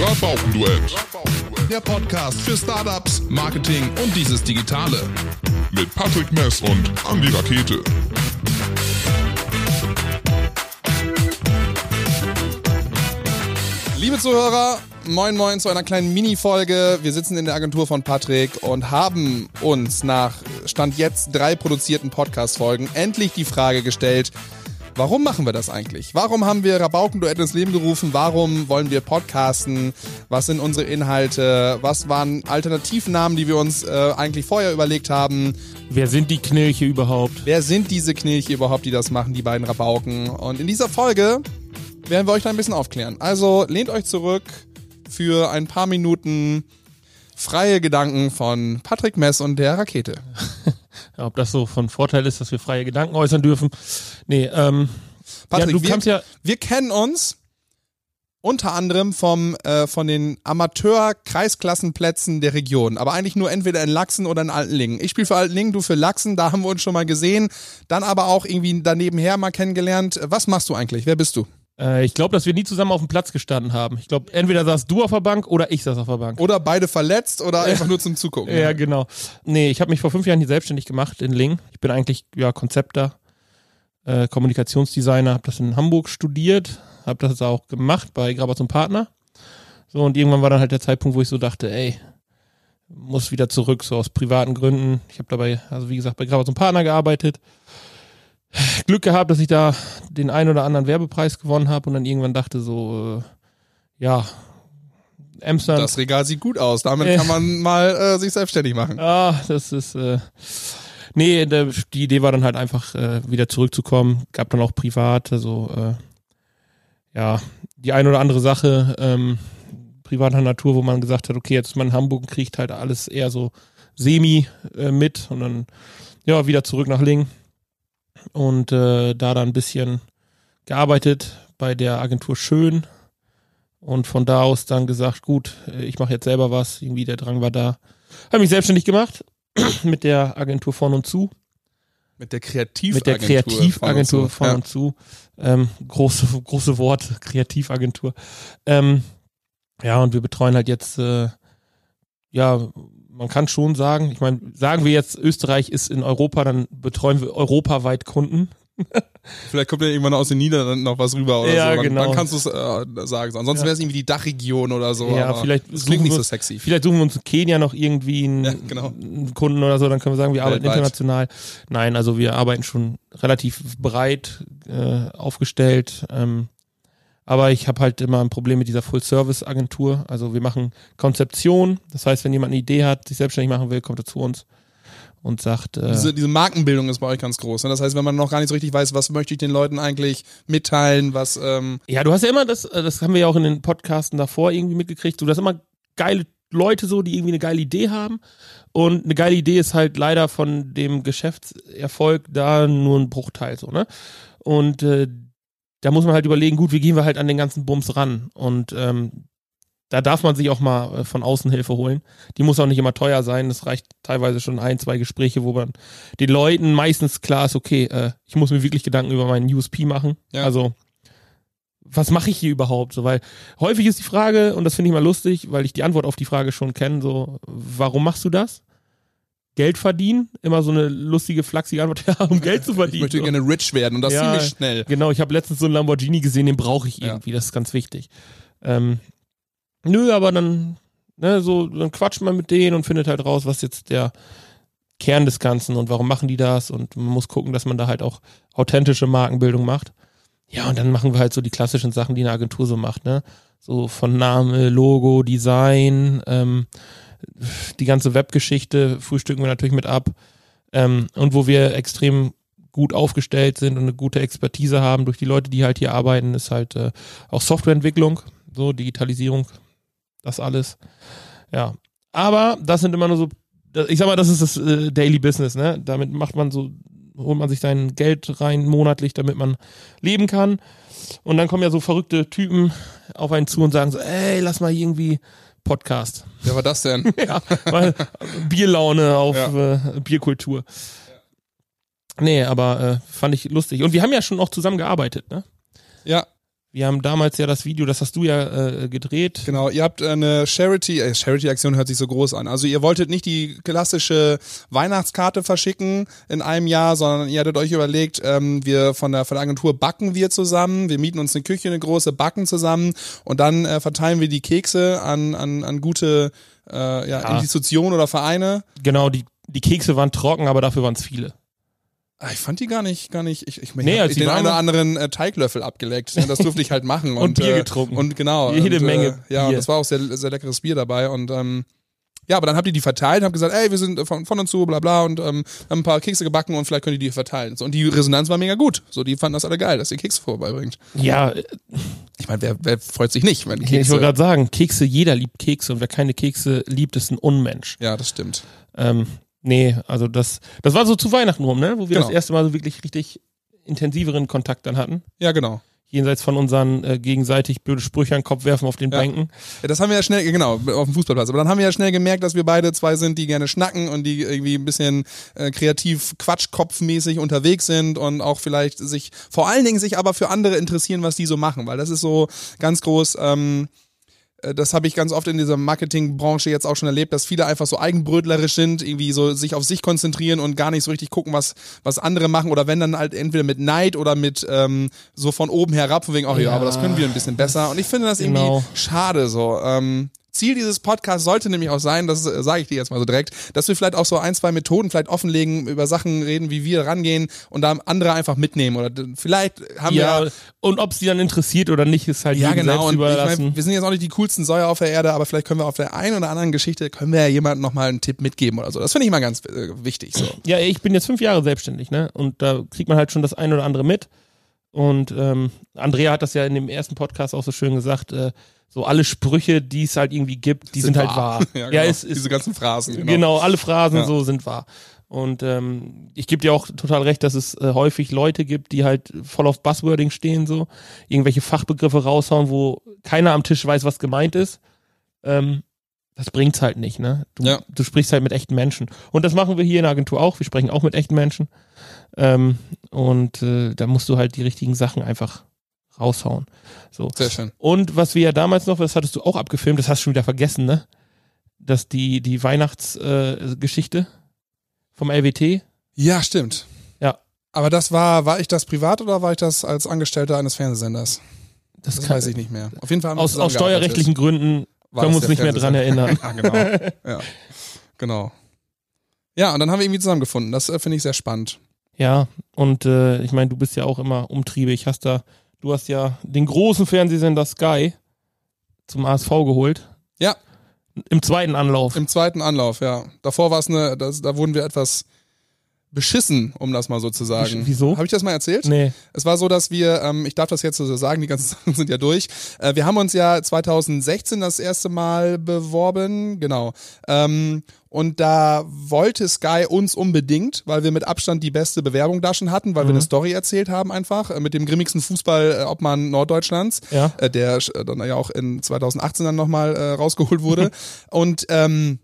Rabaukenduett. Der Podcast für Startups, Marketing und dieses Digitale. Mit Patrick Mess und Andy Rakete. Liebe Zuhörer, moin moin zu einer kleinen Mini-Folge. Wir sitzen in der Agentur von Patrick und haben uns nach Stand jetzt drei produzierten Podcast-Folgen endlich die Frage gestellt, Warum machen wir das eigentlich? Warum haben wir Rabaukenduett ins Leben gerufen? Warum wollen wir podcasten? Was sind unsere Inhalte? Was waren Alternativnamen, die wir uns äh, eigentlich vorher überlegt haben? Wer sind die Knilche überhaupt? Wer sind diese Knilche überhaupt, die das machen, die beiden Rabauken? Und in dieser Folge werden wir euch da ein bisschen aufklären. Also lehnt euch zurück für ein paar Minuten freie Gedanken von Patrick Mess und der Rakete. Ob das so von Vorteil ist, dass wir freie Gedanken äußern dürfen. Nee, ähm, Patrick, ja, du wir, ja, wir kennen uns unter anderem vom äh, von den Amateur-Kreisklassenplätzen der Region, aber eigentlich nur entweder in Lachsen oder in Altenlingen. Ich spiele für Altenlingen, du für Lachsen, da haben wir uns schon mal gesehen, dann aber auch irgendwie daneben her mal kennengelernt. Was machst du eigentlich? Wer bist du? Äh, ich glaube, dass wir nie zusammen auf dem Platz gestanden haben. Ich glaube, entweder saß du auf der Bank oder ich saß auf der Bank. Oder beide verletzt oder einfach nur zum Zugucken. Ja, genau. Nee, ich habe mich vor fünf Jahren hier selbstständig gemacht in Ling. Ich bin eigentlich ja Konzepter, äh, Kommunikationsdesigner, habe das in Hamburg studiert, habe das auch gemacht bei Grabatz und Partner. So und irgendwann war dann halt der Zeitpunkt, wo ich so dachte, ey, muss wieder zurück, so aus privaten Gründen. Ich habe dabei, also wie gesagt, bei Grabatz und Partner gearbeitet. Glück gehabt, dass ich da den einen oder anderen Werbepreis gewonnen habe und dann irgendwann dachte so, äh, ja, Amsterdam. Das Regal sieht gut aus, damit Äh. kann man mal äh, sich selbstständig machen. Ah, das ist. Äh, nee, der, die Idee war dann halt einfach äh, wieder zurückzukommen. Gab dann auch privat, also äh, ja, die ein oder andere Sache ähm, privater Natur, wo man gesagt hat, okay, jetzt ist man in Hamburg und kriegt halt alles eher so semi äh, mit und dann ja wieder zurück nach Ling und äh, da dann ein bisschen gearbeitet bei der Agentur Schön und von da aus dann gesagt, gut, äh, ich mache jetzt selber was, irgendwie der Drang war da. Habe mich selbstständig gemacht mit der Agentur von und zu, Mit der Kreativagentur. mit der Kreativagentur von Ja. und zu. Ähm, große, große Wort, Kreativagentur. Ähm, ja, und wir betreuen halt jetzt, äh, ja, man kann schon sagen, ich meine, sagen wir jetzt, Österreich ist in Europa, dann betreuen wir europaweit Kunden. Vielleicht kommt ja irgendwann aus den Niederlanden noch was rüber oder Ja, so. Dann, genau. dann kannst du es äh, sagen. Ansonsten Ja. wäre es irgendwie die Dachregion oder so. Ja, vielleicht das klingt nicht wir- so sexy. Vielleicht suchen wir uns in Kenia noch irgendwie einen, Ja, genau. einen Kunden oder so, dann können wir sagen, wir arbeiten Weltweit. international. Nein, also wir arbeiten schon relativ breit äh, aufgestellt. Ähm, aber ich habe halt immer ein Problem mit dieser Full-Service-Agentur. Also wir machen Konzeption. Das heißt, wenn jemand eine Idee hat, sich selbstständig machen will, kommt er zu uns und sagt, äh, Diese, diese Markenbildung ist bei euch ganz groß. Ne? Das heißt, wenn man noch gar nicht so richtig weiß, was möchte ich den Leuten eigentlich mitteilen, was ähm, Ja, du hast ja immer das, äh, das haben wir ja auch in den Podcasten davor irgendwie mitgekriegt, du hast immer geile Leute so, die irgendwie eine geile Idee haben. Und eine geile Idee ist halt leider von dem Geschäftserfolg da nur ein Bruchteil so, ne? Und äh, da muss man halt überlegen, gut, wie gehen wir halt an den ganzen Bums ran? Und ähm, da darf man sich auch mal äh, von außen Hilfe holen. Die muss auch nicht immer teuer sein. Es reicht teilweise schon ein, zwei Gespräche, wo man den Leuten meistens klar ist, okay, äh, ich muss mir wirklich Gedanken über meinen USP machen. Ja. Also was mache ich hier überhaupt? So, weil häufig ist die Frage, und das finde ich mal lustig, weil ich die Antwort auf die Frage schon kenne, so, warum machst du das? Geld verdienen? Immer so eine lustige, flachsige Antwort, ja, um Geld zu ich verdienen. möchte So. gerne rich werden und das Ja, ziemlich schnell. Genau, ich habe letztens so einen Lamborghini gesehen, den brauche ich Ja. irgendwie, das ist ganz wichtig. Ähm, nö, aber dann, ne, so, dann quatscht man mit denen und findet halt raus, was jetzt der Kern des Ganzen und warum machen die das und man muss gucken, dass man da halt auch authentische Markenbildung macht. Ja, und dann machen wir halt so die klassischen Sachen, die eine Agentur so macht, ne? So von Name, Logo, Design, ähm, die ganze Webgeschichte frühstücken wir natürlich mit ab. Ähm, und wo wir extrem gut aufgestellt sind und eine gute Expertise haben durch die Leute, die halt hier arbeiten, ist halt äh, auch Softwareentwicklung, so Digitalisierung, das alles. Ja. Aber das sind immer nur so, ich sag mal, das ist das äh, Daily Business, ne? Damit macht man so, holt man sich sein Geld rein monatlich, damit man leben kann. Und dann kommen ja so verrückte Typen auf einen zu und sagen so, ey, lass mal irgendwie Podcast. Wer war das denn? Ja, weil Bierlaune auf Ja. äh, Bierkultur. Nee, aber äh, fand ich lustig. Und wir haben ja schon auch zusammen gearbeitet, ne? ja. Wir haben damals ja das Video, das hast du ja äh, gedreht. Genau, ihr habt eine Charity, äh, Charity-Aktion hört sich so groß an. Also ihr wolltet nicht die klassische Weihnachtskarte verschicken in einem Jahr, sondern ihr hattet euch überlegt, ähm, wir von der, von der Agentur backen wir zusammen, wir mieten uns eine Küche, eine große, backen zusammen und dann äh, verteilen wir die Kekse an, an, an gute äh, ja, Ja. Institutionen oder Vereine. Genau, die, die Kekse waren trocken, aber dafür waren es viele. Ah, Ich fand die gar nicht, gar nicht. Ich, ich, ich Nee, hab als die den einen oder anderen äh, Teiglöffel abgeleckt. Ja, Das durfte ich halt machen und, Bier äh, getrunken. Und genau. Jede und, Menge Äh, ja, und Bier. das war auch sehr, sehr leckeres Bier dabei und ähm, ja, aber dann habt ihr die verteilt, habt gesagt, ey, wir sind von, von und zu, bla bla und ähm, haben ein paar Kekse gebacken und vielleicht könnt ihr die verteilen. So, und die Resonanz war mega gut. So, die fanden das alle geil, dass ihr Kekse vorbeibringt. Ja, äh, Ich meine, wer, wer freut sich nicht, wenn ich Kekse. wollte gerade sagen, Kekse, jeder liebt Kekse und wer keine Kekse liebt, ist ein Unmensch. ja, das stimmt. Ähm, nee, also das, das war so zu Weihnachten rum, ne? Wo wir Genau. das erste Mal so wirklich richtig intensiveren Kontakt dann hatten. Ja, genau. Jenseits von unseren äh, gegenseitig blöde Sprüche an den Kopf werfen auf den Ja. Bänken. Ja, das haben wir ja schnell, genau, auf dem Fußballplatz. Aber dann haben wir ja schnell gemerkt, dass wir beide zwei sind, die gerne schnacken und die irgendwie ein bisschen äh, kreativ Quatschkopfmäßig unterwegs sind und auch vielleicht sich, vor allen Dingen sich aber für andere interessieren, was die so machen, weil das ist so ganz groß, ähm, äh, das habe ich ganz oft in dieser Marketingbranche jetzt auch schon erlebt, dass viele einfach so eigenbrötlerisch sind, irgendwie so sich auf sich konzentrieren und gar nicht so richtig gucken, was, was andere machen oder wenn dann halt entweder mit Neid oder mit ähm, so von oben herab, von wegen, ach ja, Ja, aber das können wir ein bisschen besser. Und ich finde das genau. irgendwie schade so. Ähm, Ziel dieses Podcasts sollte nämlich auch sein, das äh, sage ich dir jetzt mal so direkt, dass wir vielleicht auch so ein, zwei Methoden vielleicht offenlegen, über Sachen reden, wie wir rangehen und da andere einfach mitnehmen. Oder vielleicht haben Ja, wir und ob sie dann interessiert oder nicht, ist halt ja, genau. selbst Und ich überlassen. mein, wir sind jetzt auch nicht die coolsten Säuer auf der Erde, aber vielleicht können wir auf der einen oder anderen Geschichte, können wir ja jemandem nochmal einen Tipp mitgeben oder so. Das finde ich mal ganz äh, wichtig. So. ja, ich bin jetzt fünf Jahre selbstständig, ne? Und da kriegt man halt schon das ein oder andere mit. Und ähm, Andrea hat das ja in dem ersten Podcast auch so schön gesagt, äh, so alle Sprüche, die es halt irgendwie gibt, die sind, halt wahr. ja, ja, genau. ist, ist, Diese ganzen Phrasen. Genau. genau. alle Phrasen Ja. so sind wahr. Und ähm, ich gebe dir auch total recht, dass es äh, häufig Leute gibt, die halt voll auf Buzzwording stehen, so irgendwelche Fachbegriffe raushauen, wo keiner am Tisch weiß, was gemeint ist. Ähm, das bringt's halt nicht, ne? Du, Ja. du sprichst halt mit echten Menschen. Und das machen wir hier in der Agentur auch. Wir sprechen auch mit echten Menschen. Ähm, und äh, da musst du halt die richtigen Sachen einfach raushauen. So. Sehr schön. Und was wir ja damals noch, das hattest du auch abgefilmt, das hast du schon wieder vergessen, ne? Dass die, die Weihnachtsgeschichte äh, vom LWT. Ja, stimmt. Ja. Aber das war, war ich das privat oder war ich das als Angestellter eines Fernsehsenders? Das, Das weiß ich nicht mehr. Auf jeden Fall haben Aus, aus steuerrechtlichen Gründen können wir uns nicht mehr dran erinnern. Ja, genau. ja, genau. Ja, und dann haben wir irgendwie zusammengefunden. Das äh, finde ich sehr spannend. Ja, und äh, ich meine, du bist ja auch immer umtriebig. Hast da, du hast ja den großen Fernsehsender Sky zum ASV geholt. Ja. Im zweiten Anlauf. Im zweiten Anlauf, ja. Davor war es eine, das, da wurden wir etwas beschissen, um das mal so zu sagen. Wieso? Habe ich das mal erzählt? nee. Es war so, dass wir, ähm, ich darf das jetzt so sagen, die ganzen Sachen sind ja durch. Äh, wir haben uns ja 2016 das erste Mal beworben, genau. Ähm, und da wollte Sky uns unbedingt, weil wir mit Abstand die beste Bewerbung da schon hatten, weil wir eine Story erzählt haben einfach, äh, mit dem grimmigsten Fußball-Obmann Norddeutschlands, Ja. äh, der äh, dann ja auch in 2018 dann nochmal äh, rausgeholt wurde. und ähm,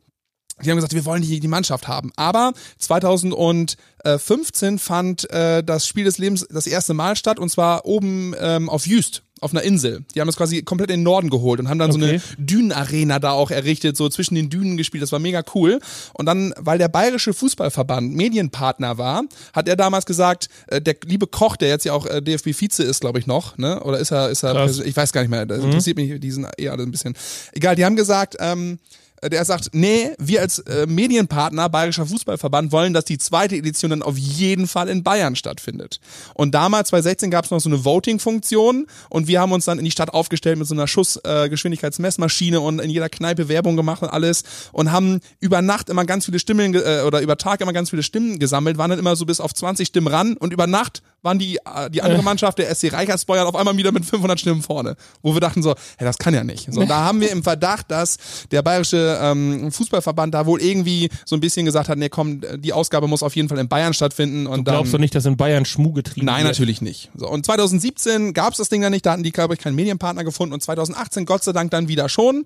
die haben gesagt, wir wollen die, die Mannschaft haben. Aber 2015 fand äh, das Spiel des Lebens das erste Mal statt und zwar oben ähm, auf Jüst, auf einer Insel. Die haben das quasi komplett in den Norden geholt und haben dann so Okay. eine Dünenarena da auch errichtet, so zwischen den Dünen gespielt. Das war mega cool. Und dann, weil der Bayerische Fußballverband Medienpartner war, hat er damals gesagt, äh, der liebe Koch, der jetzt ja auch äh, DFB-Vize ist, glaube ich noch, ne? Oder ist er, ist er, Krass. Ich weiß gar nicht mehr. Das interessiert mich, die sind eh alle ein bisschen. Egal, die haben gesagt, ähm, der sagt, nee, wir als äh, Medienpartner Bayerischer Fußballverband wollen, dass die zweite Edition dann auf jeden Fall in Bayern stattfindet. Und damals, 2016, gab es noch so eine Voting-Funktion und wir haben uns dann in die Stadt aufgestellt mit so einer Schussgeschwindigkeitsmessmaschine und in jeder Kneipe Werbung gemacht und alles und haben über Nacht immer ganz viele Stimmen äh, oder über Tag immer ganz viele Stimmen gesammelt, waren dann immer so bis auf 20 Stimmen ran und über Nacht waren die, äh, die andere Mannschaft, der SC Reichersbeuern, auf einmal wieder mit 500 Stimmen vorne. Wo wir dachten so, hey, das kann ja nicht. So, da haben wir im Verdacht, dass der bayerische ähm, Fußballverband da wohl irgendwie so ein bisschen gesagt hat, nee, komm, die Ausgabe muss auf jeden Fall in Bayern stattfinden. Und Du glaubst doch dann, nicht, dass in Bayern Schmuh getrieben Nein, wird? natürlich nicht. So, und 2017 gab's das Ding dann nicht, da hatten die, glaube ich, keinen Medienpartner gefunden und 2018 Gott sei Dank dann wieder schon.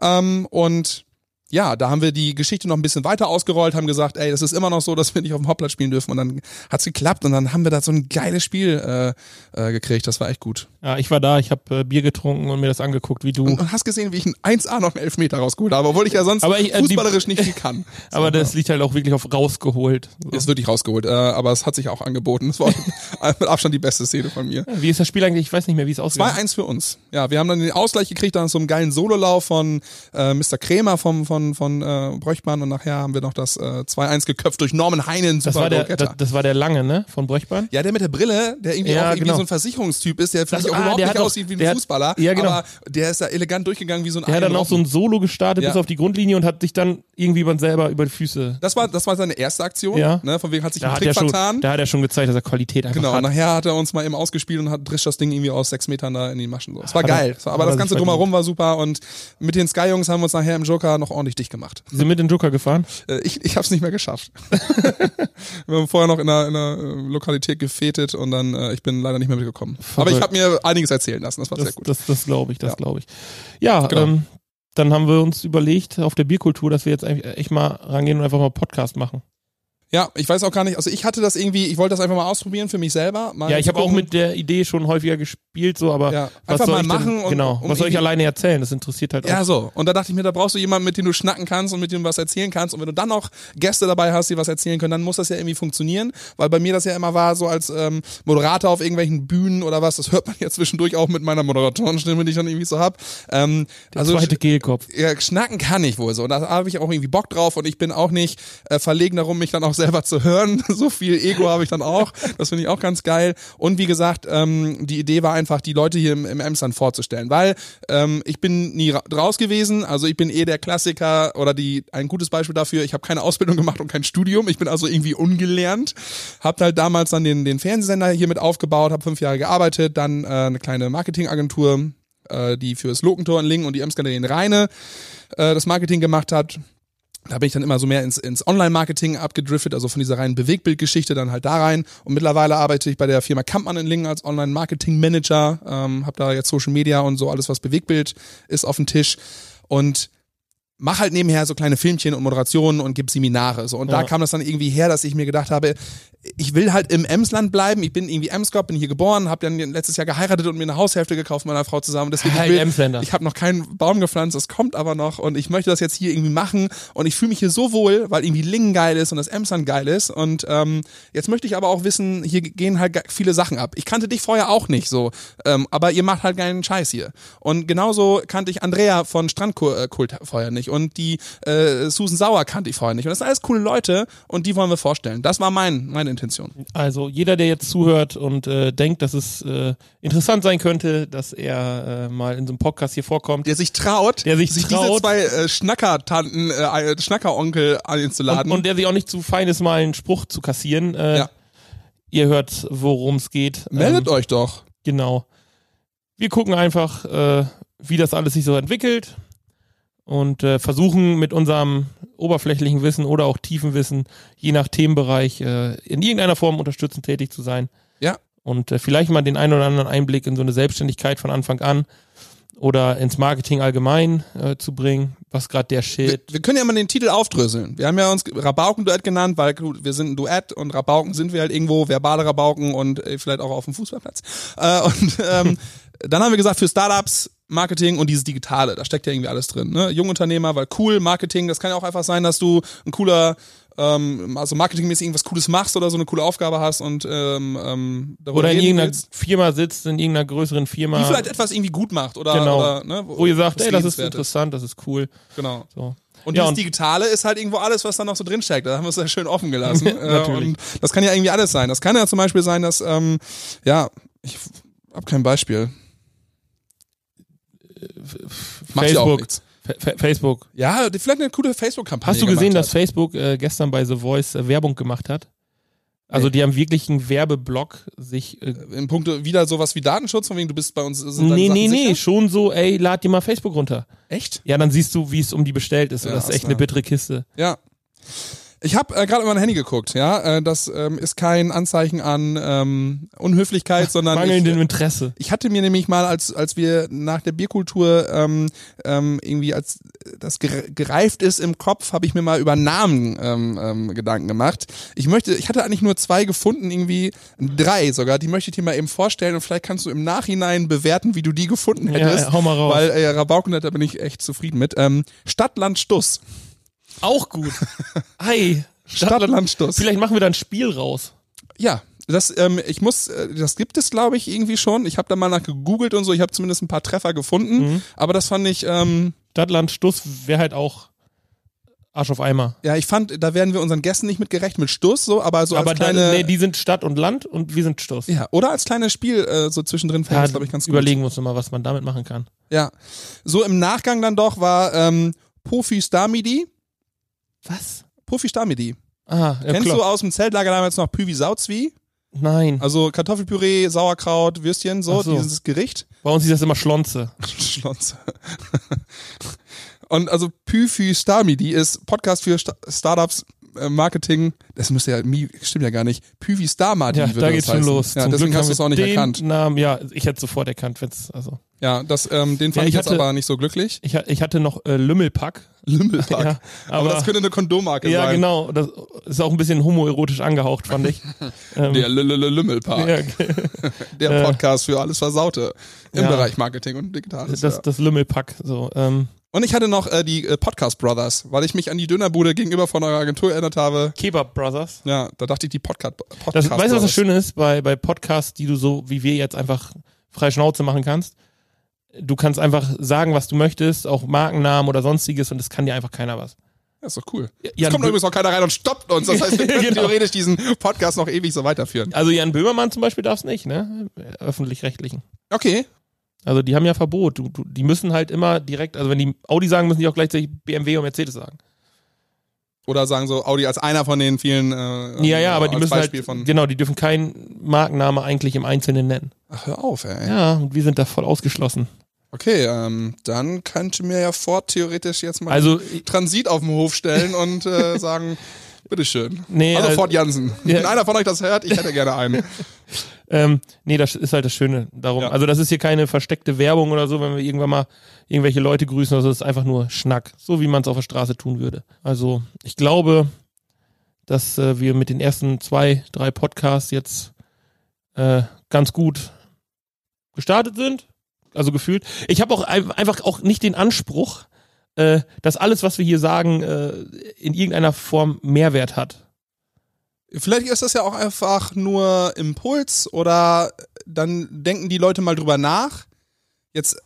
Ähm, und ja, da haben wir die Geschichte noch ein bisschen weiter ausgerollt, haben gesagt, ey, das ist immer noch so, dass wir nicht auf dem Hauptplatz spielen dürfen. Und dann hat's geklappt und dann haben wir da so ein geiles Spiel äh, äh, gekriegt. Das war echt gut. Ja, ich war da, ich habe äh, Bier getrunken und mir das angeguckt, wie du. Und, und hast gesehen, wie ich ein 1A noch einen Elfmeter rausgeholt habe, obwohl ich ja sonst Aber ich, äh, die- fußballerisch nicht viel kann. aber das liegt halt auch wirklich auf rausgeholt. So. Ist wirklich rausgeholt, äh, aber es hat sich auch angeboten. Das war mit Abstand die beste Szene von mir. Wie ist das Spiel eigentlich? Ich weiß nicht mehr, wie es aussieht. 2-1 für uns. Ja, wir haben dann den Ausgleich gekriegt, dann so einen geilen Sololauf von äh, Mr. Krämer vom, von, von äh, Bröchmann und nachher haben wir noch das äh, 2-1 geköpft durch Norman Heinen, Das war, der, das, das war der Lange, ne? Von Bröchbahn? Ja, der mit der Brille, der irgendwie Ja, auch irgendwie genau. so ein Versicherungstyp ist, der vielleicht Das- auch ah, überhaupt nicht aussieht wie ein hat- Fußballer, ja, genau. aber der ist da elegant durchgegangen wie so ein Der hat dann auch so ein Solo gestartet Ja. bis auf die Grundlinie und hat sich dann irgendwie über selber über die Füße. das war, das war seine erste Aktion, Ja. ne, von wegen hat sich Da hat, Trick er schon, vertan. da hat er schon gezeigt, dass er Qualität einfach Genau, hat. nachher hat er uns mal eben ausgespielt und hat drischt das Ding irgendwie aus sechs Metern da in die Maschen. So. Es war Hat er- geil. War- Aber er das Ganze drumherum war super und mit den Sky-Jungs haben wir uns nachher im Joker noch ordentlich dicht gemacht. Sie sind mit den Joker gefahren? Äh, Ich, ich habe es nicht mehr geschafft. wir haben vorher noch in einer, in einer äh, Lokalität gefetet und dann, äh, ich bin leider nicht mehr mitgekommen. Aber ich habe mir einiges erzählen lassen, das war sehr Das, gut. das, das glaube ich, das Ja. glaube ich. Ja, Genau. ähm, dann haben wir uns überlegt auf der Bierkultur, dass wir jetzt eigentlich echt mal rangehen und einfach mal Podcast machen. Ja, ich weiß auch gar nicht, also ich hatte das irgendwie, ich wollte das einfach mal ausprobieren für mich selber. Ja, ich habe auch mit der Idee schon häufiger gespielt, so, aber Ja, was einfach soll mal ich machen denn, und- genau, um was soll ich alleine erzählen? Das interessiert halt Ja, auch. so. Und da dachte ich mir, da brauchst du jemanden, mit dem du schnacken kannst und mit dem du was erzählen kannst. Und wenn du dann noch Gäste dabei hast, die was erzählen können, dann muss das ja irgendwie funktionieren. Weil bei mir das ja immer war, so als ähm, Moderator auf irgendwelchen Bühnen oder was, das hört man ja zwischendurch auch mit meiner Moderatorenstimme, die ich dann irgendwie so hab. Ähm, Der also zweite Kehlkopf. ja, schnacken kann ich wohl so. Und da habe ich auch irgendwie Bock drauf und ich bin auch nicht äh, verlegen darum, mich dann auch selber zu hören. so viel Ego habe ich dann auch. Das finde ich auch ganz geil. Und wie gesagt, ähm, die Idee war einfach, die Leute hier im, im Emsland vorzustellen, weil ähm, ich bin nie ra raus gewesen. Also ich bin eh der Klassiker oder die ein gutes Beispiel dafür. Ich habe keine Ausbildung gemacht und kein Studium. Ich bin also irgendwie ungelernt. Hab halt damals dann den, den Fernsehsender hier mit aufgebaut, habe fünf Jahre gearbeitet, dann äh, eine kleine Marketingagentur äh, die für das Lokentor in Lingen und die Emsgalerie in Rheine äh, das Marketing gemacht hat. Da bin ich dann immer so mehr ins, ins Online-Marketing abgedriftet, also von dieser reinen Bewegtbildgeschichte dann halt da rein. Und mittlerweile arbeite ich bei der Firma Kampmann in Lingen als Online-Marketing-Manager, ähm, habe da jetzt Social Media und so alles, was Bewegtbild ist, auf dem Tisch. Und mach halt nebenher so kleine Filmchen und Moderationen und gib Seminare. So. Und da Ja. kam das dann irgendwie her, dass ich mir gedacht habe, ich will halt im Emsland bleiben. Ich bin irgendwie Emskop, bin hier geboren, habe dann letztes Jahr geheiratet und mir eine Haushälfte gekauft mit meiner Frau zusammen. Deswegen Halt ich will, ich habe noch keinen Baum gepflanzt, das kommt aber noch und ich möchte das jetzt hier irgendwie machen und ich fühle mich hier so wohl, weil irgendwie Lingen geil ist und das Emsland geil ist und ähm, jetzt möchte ich aber auch wissen, hier gehen halt viele Sachen ab. Ich kannte dich vorher auch nicht so, ähm, aber ihr macht halt geilen Scheiß hier und genauso kannte ich Andrea von Strandkult vorher nicht und die äh, Susan Sauer kannte ich vorher nicht und das sind alles coole Leute und die wollen wir vorstellen. Das war mein meine Intention. Also jeder, der jetzt zuhört und äh, denkt, dass es äh, interessant sein könnte, dass er äh, mal in so einem Podcast hier vorkommt. Der sich traut, Der sich diese traut. zwei äh, Schnackertanten, äh, Schnackeronkel einzuladen. Und, und der sich auch nicht zu fein ist, mal einen Spruch zu kassieren. Äh, Ja. Ihr hört, worum es geht. Meldet Ähm, euch doch. Genau. Wir gucken einfach, äh, wie das alles sich so entwickelt und äh, versuchen mit unserem oberflächlichen Wissen oder auch tiefen Wissen, je nach Themenbereich, äh, in irgendeiner Form unterstützend tätig zu sein. Ja. Und äh, vielleicht mal den einen oder anderen Einblick in so eine Selbstständigkeit von Anfang an oder ins Marketing allgemein äh, zu bringen, was gerade der Wir, Shit. wir können ja mal den Titel aufdröseln. Wir haben ja uns Rabauken-Duett genannt, weil gut, wir sind ein Duett und Rabauken sind wir halt irgendwo, verbale Rabauken und äh, vielleicht auch auf dem Fußballplatz. Äh, und ähm, dann haben wir gesagt, für Startups Marketing und dieses Digitale, da steckt ja irgendwie alles drin. Ne? Jungunternehmer, weil cool, Marketing, das kann ja auch einfach sein, dass du ein cooler, ähm, also marketingmäßig irgendwas Cooles machst oder so eine coole Aufgabe hast und ähm, ähm, darüber Oder in irgendeiner willst, Firma sitzt, in irgendeiner größeren Firma, die vielleicht etwas irgendwie gut macht oder, Genau. oder ne, wo ihr sagt, ey, das ist interessant, das ist cool. Genau. So. Und Ja, dieses und- Digitale ist halt irgendwo alles, was da noch so drinsteckt. Da haben wir es ja schön offen gelassen. Äh, Natürlich. und das kann ja irgendwie alles sein. Das kann ja zum Beispiel sein, dass, ähm, ja, ich hab kein Beispiel. Macht ja Facebook. Facebook. Ja, vielleicht eine coole Facebook-Kampagne. Hast du gesehen, dass. Facebook äh, gestern bei The Voice äh, Werbung gemacht hat? Also Nee. die haben wirklich einen Werbeblock sich. Äh, in Punkte wieder sowas wie Datenschutz, von wegen du bist bei uns. Sind nee, nee, nee, sicher? schon so, ey, lad dir mal Facebook runter. Echt? Ja, dann siehst du, wie es um die bestellt ist. Und Ja, das ist echt eine bittere Kiste. Ja. Ich habe äh, gerade auf mein Handy geguckt, ja. Äh, das ähm, ist kein Anzeichen an ähm, Unhöflichkeit, sondern ich, Mangelndem Interesse. ich hatte mir nämlich mal, als als wir nach der Bierkultur ähm, ähm, irgendwie als das ger- gereift ist im Kopf, habe ich mir mal über Namen ähm, ähm, Gedanken gemacht. Ich möchte, ich hatte eigentlich nur zwei gefunden, irgendwie drei sogar. Die möchte ich dir mal eben vorstellen und vielleicht kannst du im Nachhinein bewerten, wie du die gefunden hättest. Ja, hau mal raus. Weil äh, Rabaukenlet, da bin ich echt zufrieden mit. Ähm, Stadt, Land, Stuss. Auch gut. Ei. Stadt, Land, Stuss. Vielleicht machen wir da ein Spiel raus. Ja, das, ähm, ich muss, äh, das gibt es, glaube ich, irgendwie schon. Ich habe da mal nach gegoogelt und so. Ich habe zumindest ein paar Treffer gefunden. Mhm. Aber das fand ich, ähm, Stadtland Stuss wäre halt auch Arsch auf Eimer. ja, ich fand, da werden wir unseren Gästen nicht mit gerecht, mit Stuss so, aber so Aber als dann, kleine, nee, die sind Stadt und Land und wir sind Stuss. ja, oder als kleines Spiel äh, so zwischendrin fand Ja, ich, glaube ich, ganz gut. überlegen wir uns nochmal, was man damit machen kann. Ja, so im Nachgang dann doch war ähm, Profi Starmidi. Was? Profi Starmidi. Ah, ja, Kennst klar. du aus dem Zeltlager damals noch Püvi Sauzwi? Nein. Also Kartoffelpüree, Sauerkraut, Würstchen, so, so. dieses Gericht. Bei uns ist das immer Schlonze. Schlonze. Und also Püfü Starmidi ist Podcast für Sta Startups, Marketing. Das müsste ja, stimmt ja gar nicht. Püvi Starmadi Ja, würde da geht's schon heißen. los. Ja, Zum deswegen Glück hast du es auch nicht erkannt. Namen, ja, ich hätte sofort erkannt, wenn's, also. Ja, das, ähm, den fand Ja, ich, ich jetzt hatte- aber nicht so glücklich. Ich, ich hatte noch äh, Lümmelpack. Lümmelpack. Ja, aber, aber, das könnte eine Kondommarke ja, sein. genau. Das ist auch ein bisschen homoerotisch angehaucht, fand ich. ähm, Der Lü- Lü- Lü- Lümmelpark. ja, Der äh, Podcast für alles Versaute im ja. Bereich Marketing und Digitales. das, ja. das Lümmelpack. So, ähm, Und ich hatte noch äh, die äh, Podcast Brothers, weil ich mich an die Dönerbude gegenüber von eurer Agentur erinnert habe. Kebab Brothers. Ja, da dachte ich die Podcast, Podcast Das, weißt du, was Brothers. das Schöne ist bei, bei Podcasts, die du so wie wir jetzt einfach frei Schnauze machen kannst? Du kannst einfach sagen, was du möchtest, auch Markennamen oder sonstiges und es kann dir einfach keiner was. Ja, ist doch cool. Ja, Jetzt kommt übrigens auch keiner rein und stoppt uns. Das heißt, wir können Genau. theoretisch diesen Podcast noch ewig so weiterführen. Also Jan Böhmermann zum Beispiel darf es nicht, ne? Öffentlich-rechtlichen. Okay. Also die haben ja Verbot. Du, du, die müssen halt immer direkt, also wenn die Audi sagen, müssen die auch gleichzeitig BMW und Mercedes sagen. Oder sagen so Audi als einer von den vielen. Äh, Ja, ja, aber die müssen Beispiel halt, von. genau, die dürfen keinen Markenname eigentlich im Einzelnen nennen. Ach, hör auf, ey. Ja, und wir sind da voll ausgeschlossen. Okay, ähm, dann könnte mir ja Ford theoretisch jetzt mal Also, Transit auf den Hof stellen und äh, sagen, bitteschön. nee, Also äh, Ford Jansen. ja. Wenn einer von euch das hört, ich hätte gerne einen. Ähm, nee, das ist halt das Schöne darum. Ja. Also das ist hier keine versteckte Werbung oder so, wenn wir irgendwann mal irgendwelche Leute grüßen, also das ist einfach nur Schnack, so wie man es auf der Straße tun würde. Also ich glaube, dass äh, wir mit den ersten zwei, drei Podcasts jetzt äh, ganz gut gestartet sind. Also gefühlt. Ich habe auch ein- einfach auch nicht den Anspruch, äh, dass alles, was wir hier sagen, äh, in irgendeiner Form Mehrwert hat. Vielleicht ist das ja auch einfach nur Impuls oder dann denken die Leute mal drüber nach. Jetzt,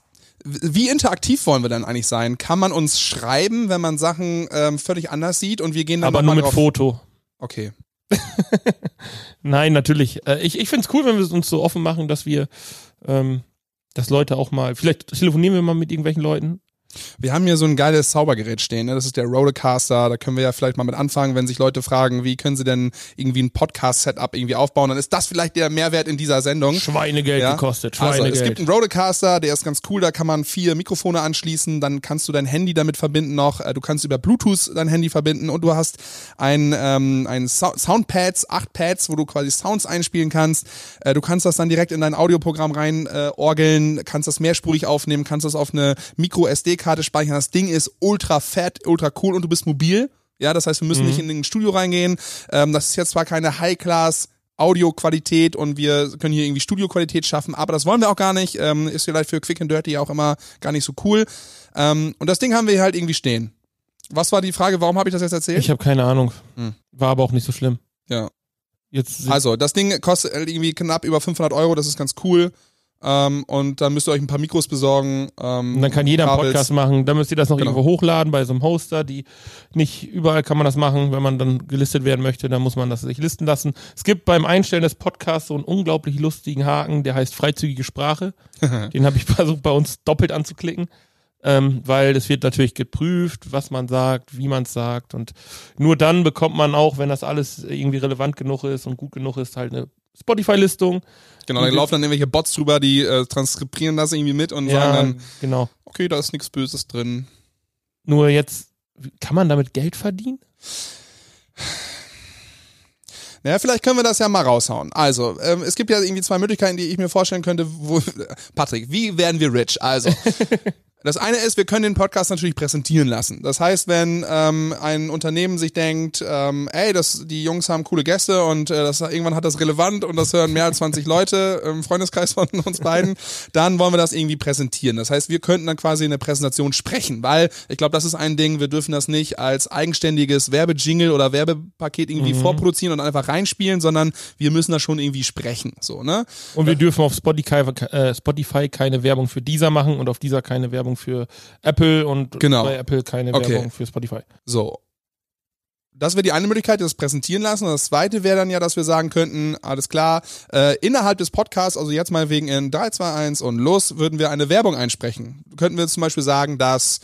wie interaktiv wollen wir denn eigentlich sein? Kann man uns schreiben, wenn man Sachen ähm, völlig anders sieht und wir gehen dann Aber nur mit drauf. Foto. Okay. Nein, natürlich. Äh, ich ich finde es cool, wenn wir es uns so offen machen, dass wir, ähm, dass Leute auch mal, vielleicht telefonieren wir mal mit irgendwelchen Leuten. Wir haben hier so ein geiles Zaubergerät stehen, ne? das ist der Rodecaster, da können wir ja vielleicht mal mit anfangen, wenn sich Leute fragen, wie können sie denn irgendwie ein Podcast-Setup irgendwie aufbauen, dann ist das vielleicht der Mehrwert in dieser Sendung. Schweinegeld Ja. gekostet, Also, Schweinegeld. es gibt einen Rodecaster, der ist ganz cool, da kann man vier Mikrofone anschließen, dann kannst du dein Handy damit verbinden noch, äh, du kannst über Bluetooth dein Handy verbinden und du hast ein, ähm, ein so Soundpads, acht Pads, wo du quasi Sounds einspielen kannst. Äh, du kannst das dann direkt in dein Audioprogramm rein äh, orgeln, kannst das mehrspurig aufnehmen, kannst das auf eine Micro-SD-Karte speichern. Das Ding ist ultra fett, ultra cool und du bist mobil. Ja, das heißt, wir müssen nicht in ein Studio reingehen. Ähm, das ist jetzt zwar keine High-Class Audioqualität und wir können hier irgendwie Studioqualität schaffen, aber das wollen wir auch gar nicht. Ähm, ist vielleicht für Quick and Dirty auch immer gar nicht so cool. Ähm, und das Ding haben wir hier halt irgendwie stehen. Was war die Frage, warum habe ich das jetzt erzählt? ich habe keine Ahnung. Hm. War aber auch nicht so schlimm. ja. Jetzt Also, das Ding kostet irgendwie knapp über 500 Euro, das ist ganz cool. Ähm, und dann müsst ihr euch ein paar Mikros besorgen. Ähm, und dann kann jeder einen Kabels. Podcast machen. Dann müsst ihr das noch Genau. irgendwo hochladen bei so einem Hoster, die nicht überall kann man das machen, wenn man dann gelistet werden möchte, dann muss man das sich listen lassen. Es gibt beim Einstellen des Podcasts so einen unglaublich lustigen Haken, der heißt freizügige Sprache. Den habe ich versucht bei uns doppelt anzuklicken. Ähm, weil es wird natürlich geprüft, was man sagt, wie man es sagt und nur dann bekommt man auch, wenn das alles irgendwie relevant genug ist und gut genug ist, halt eine Spotify-Listung. Genau, da laufen dann irgendwelche Bots drüber, die äh, transkribieren das irgendwie mit und sagen Ja, dann, genau. okay, da ist nichts Böses drin. Nur jetzt, kann man damit Geld verdienen? Naja, vielleicht können wir das ja mal raushauen. Also, ähm, es gibt ja irgendwie zwei Möglichkeiten, die ich mir vorstellen könnte. Wo, Patrick, wie werden wir rich? Also, das eine ist, wir können den Podcast natürlich präsentieren lassen. Das heißt, wenn ähm, ein Unternehmen sich denkt, ähm, ey, das, die Jungs haben coole Gäste und äh, das, irgendwann hat das relevant und das hören mehr als 20 Leute im Freundeskreis von uns beiden, dann wollen wir das irgendwie präsentieren. Das heißt, wir könnten dann quasi eine Präsentation sprechen, weil ich glaube, das ist ein Ding, wir dürfen das nicht als eigenständiges Werbejingle oder Werbepaket irgendwie Mhm. vorproduzieren und einfach reinspielen, sondern wir müssen das schon irgendwie sprechen. So, ne? Und wir dürfen auf Spotify, äh, Spotify keine Werbung für dieser machen und auf dieser keine Werbung für Apple und Genau. bei Apple keine Okay. Werbung für Spotify. So. Das wäre die eine Möglichkeit, das präsentieren lassen. Und das zweite wäre dann ja, dass wir sagen könnten, alles klar, äh, innerhalb des Podcasts, also jetzt mal wegen in 3, 2, 1 und los, würden wir eine Werbung einsprechen. Könnten wir zum Beispiel sagen, dass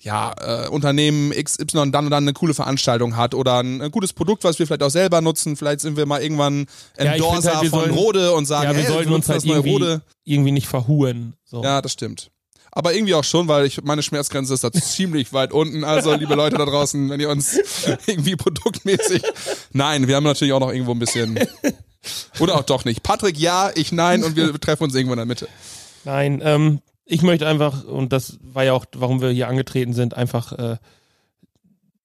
ja, äh, Unternehmen XY dann und dann eine coole Veranstaltung hat oder ein, ein gutes Produkt, was wir vielleicht auch selber nutzen. Vielleicht sind wir mal irgendwann Ja, Endorser halt, wir von sollen- Rode und sagen, ja, wir hey, sollten wir uns halt irgendwie, Rode. irgendwie nicht verhuren. So. Ja, das stimmt. Aber irgendwie auch schon, weil ich meine Schmerzgrenze ist da ziemlich weit unten. Also, liebe Leute da draußen, wenn ihr uns irgendwie produktmäßig. Nein, wir haben natürlich auch noch irgendwo ein bisschen. Oder auch doch nicht. Patrick ja, ich nein und wir treffen uns irgendwo in der Mitte. Nein, ähm, ich möchte einfach, und das war ja auch, warum wir hier angetreten sind, einfach äh,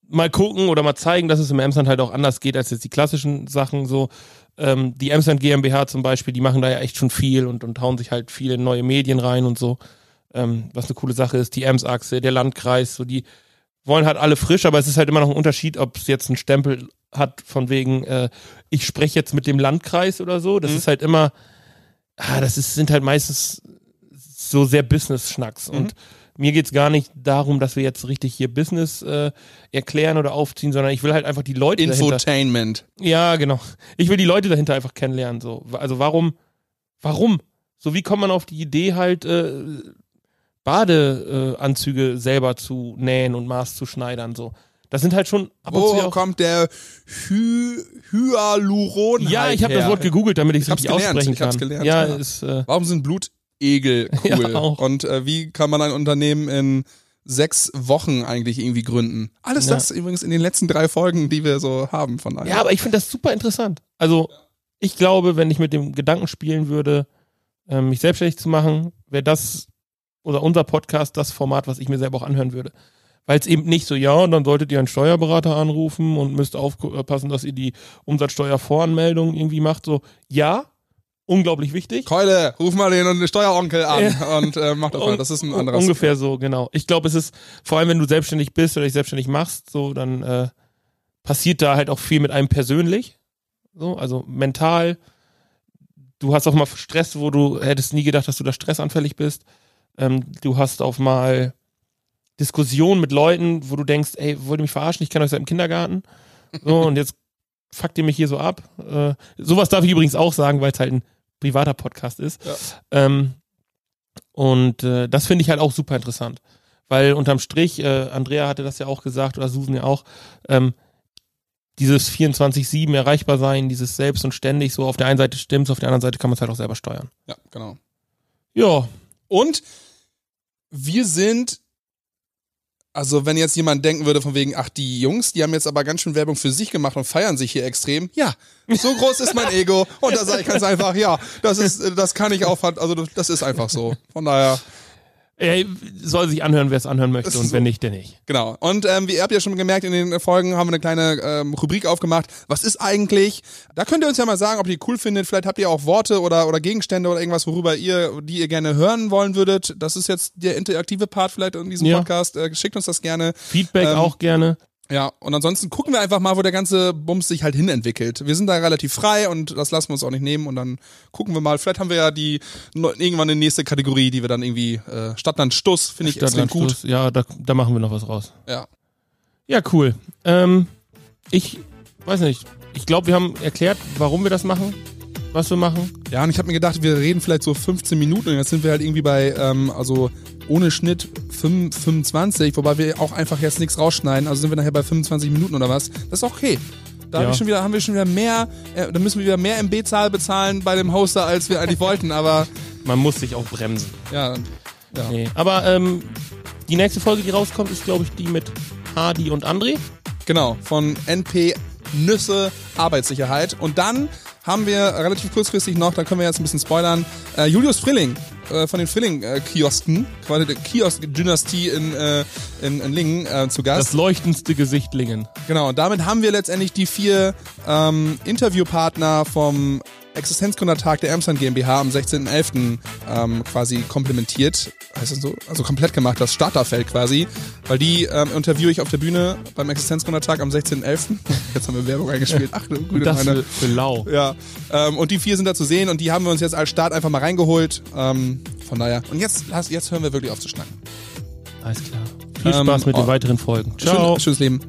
mal gucken oder mal zeigen, dass es im Emsland halt auch anders geht als jetzt die klassischen Sachen. So ähm, die Emsland GmbH zum Beispiel, die machen da ja echt schon viel und, und hauen sich halt viele neue Medien rein und so. Ähm, was eine coole Sache ist, die Ems-Achse, der Landkreis, so die wollen halt alle frisch, aber es ist halt immer noch ein Unterschied, ob es jetzt einen Stempel hat von wegen, äh, ich spreche jetzt mit dem Landkreis oder so. Das Mhm. ist halt immer, ah, das ist, sind halt meistens so sehr Business-Schnacks. Mhm. Und mir geht's gar nicht darum, dass wir jetzt richtig hier Business äh, erklären oder aufziehen, sondern ich will halt einfach die Leute dahinter. Infotainment. Ja, genau. Ich will die Leute dahinter einfach kennenlernen. So. Also warum, warum? So wie kommt man auf die Idee halt, äh, Badeanzüge äh, Anzüge selber zu nähen und Maß zu schneidern, so. Das sind halt schon ab und zu Wo kommt der Hy Hyaluron? Ja, ich habe das Wort gegoogelt, damit ich es richtig gelernt, aussprechen ich hab's kann. gelernt, ja, ja. ist äh, Warum sind Blutegel cool? Ja. Und äh, wie kann man ein Unternehmen in sechs Wochen eigentlich irgendwie gründen? Alles Ja. das übrigens in den letzten drei Folgen, die wir so haben von daher. Ja, aber ich finde das super interessant. Also, ich glaube, wenn ich mit dem Gedanken spielen würde, ähm, mich selbstständig zu machen, wäre das oder unser Podcast das Format, was ich mir selber auch anhören würde. Weil es eben nicht so, ja, und dann solltet ihr einen Steuerberater anrufen und müsst aufpassen, dass ihr die Umsatzsteuervoranmeldung irgendwie macht. So, ja, unglaublich wichtig. Keule, ruf mal den Steueronkel an und äh, mach das mal. Das ist ein anderes. Ungefähr so, genau. Ich glaube, es ist, vor allem wenn du selbstständig bist oder dich selbstständig machst, so, dann äh, passiert da halt auch viel mit einem persönlich. So, also mental. Du hast auch mal Stress, wo du hättest nie gedacht, dass du da stressanfällig bist. Ähm, du hast auch mal Diskussionen mit Leuten, wo du denkst, ey, wollt ihr mich verarschen? Ich kenne euch seit dem Kindergarten. So, und jetzt fuckt ihr mich hier so ab. Äh, sowas darf ich übrigens auch sagen, weil es halt ein privater Podcast ist. Ja. Ähm, und äh, das finde ich halt auch super interessant. Weil unterm Strich, äh, Andrea hatte das ja auch gesagt, oder Susan ja auch, ähm, dieses 24-7 erreichbar sein, dieses selbst und ständig, so auf der einen Seite stimmt's, auf der anderen Seite kann man es halt auch selber steuern. Ja, genau. Ja, Und wir sind, also wenn jetzt jemand denken würde von wegen, ach die Jungs, die haben jetzt aber ganz schön Werbung für sich gemacht und feiern sich hier extrem. Ja, so groß ist mein Ego und da sage ich ganz einfach, ja, das ist, das kann ich auch, also das ist einfach so. Von daher, ey, soll sich anhören, wer es anhören möchte und so. wenn nicht, der nicht. genau. Und ähm, wie ihr habt ja schon gemerkt, in den Folgen haben wir eine kleine ähm, Rubrik aufgemacht. Was ist eigentlich? Da könnt ihr uns ja mal sagen, ob ihr die cool findet. Vielleicht habt ihr auch Worte oder, oder Gegenstände oder irgendwas, worüber ihr, die ihr gerne hören wollen würdet. Das ist jetzt der interaktive Part vielleicht in diesem Ja. Podcast. Äh, schickt uns das gerne. Feedback Ähm, auch gerne. Ja, und ansonsten gucken wir einfach mal, wo der ganze Bums sich halt hinentwickelt. Wir sind da relativ frei und das lassen wir uns auch nicht nehmen und dann gucken wir mal. Vielleicht haben wir ja die irgendwann eine nächste Kategorie, die wir dann irgendwie äh, Stadtland Stuss finde ich extrem gut. Ja, da, da machen wir noch was raus. Ja. Ja, cool. Ähm, ich weiß nicht. Ich glaube, wir haben erklärt, warum wir das machen, was wir machen. Ja, und ich habe mir gedacht, wir reden vielleicht so 15 Minuten und jetzt sind wir halt irgendwie bei, ähm, also ohne Schnitt 5, 25, wobei wir auch einfach jetzt nichts rausschneiden. Also sind wir nachher bei 25 Minuten oder was. Das ist okay. Da Ja. hab ich schon wieder, haben wir schon wieder mehr, äh, da müssen wir wieder mehr MB-Zahl bezahlen bei dem Hoster, als wir eigentlich wollten, aber Man muss sich auch bremsen. ja. ja. Nee. Aber ähm, die nächste Folge, die rauskommt, ist, glaube ich, die mit Hardy und André. Genau, von NP Nüsse, Arbeitssicherheit. Und dann haben wir relativ kurzfristig noch, da können wir jetzt ein bisschen spoilern, äh, Julius Frilling äh, von den Frilling-Kiosken, quasi der Kiosk-Dynastie in, äh, in, in Lingen äh, zu Gast. Das leuchtendste Gesicht Lingen. Genau, und damit haben wir letztendlich die vier ähm, Interviewpartner vom Existenzgründertag der Amsterdam GmbH am 16.11. Ähm, quasi komplementiert, heißt das so? Also komplett gemacht, das Starterfeld quasi, weil die ähm, interviewe ich auf der Bühne beim Existenzgründertag am 16.11. Jetzt haben wir Werbung eingespielt. Ach, du gute Das meine. für, für lau. Ja, ähm, und die vier sind da zu sehen und die haben wir uns jetzt als Start einfach mal reingeholt. Ähm, von daher. Und jetzt, jetzt hören wir wirklich auf zu schnacken. Alles klar. Viel Ähm, Spaß mit oh. den weiteren Folgen. Ciao. Schön, schönes Leben.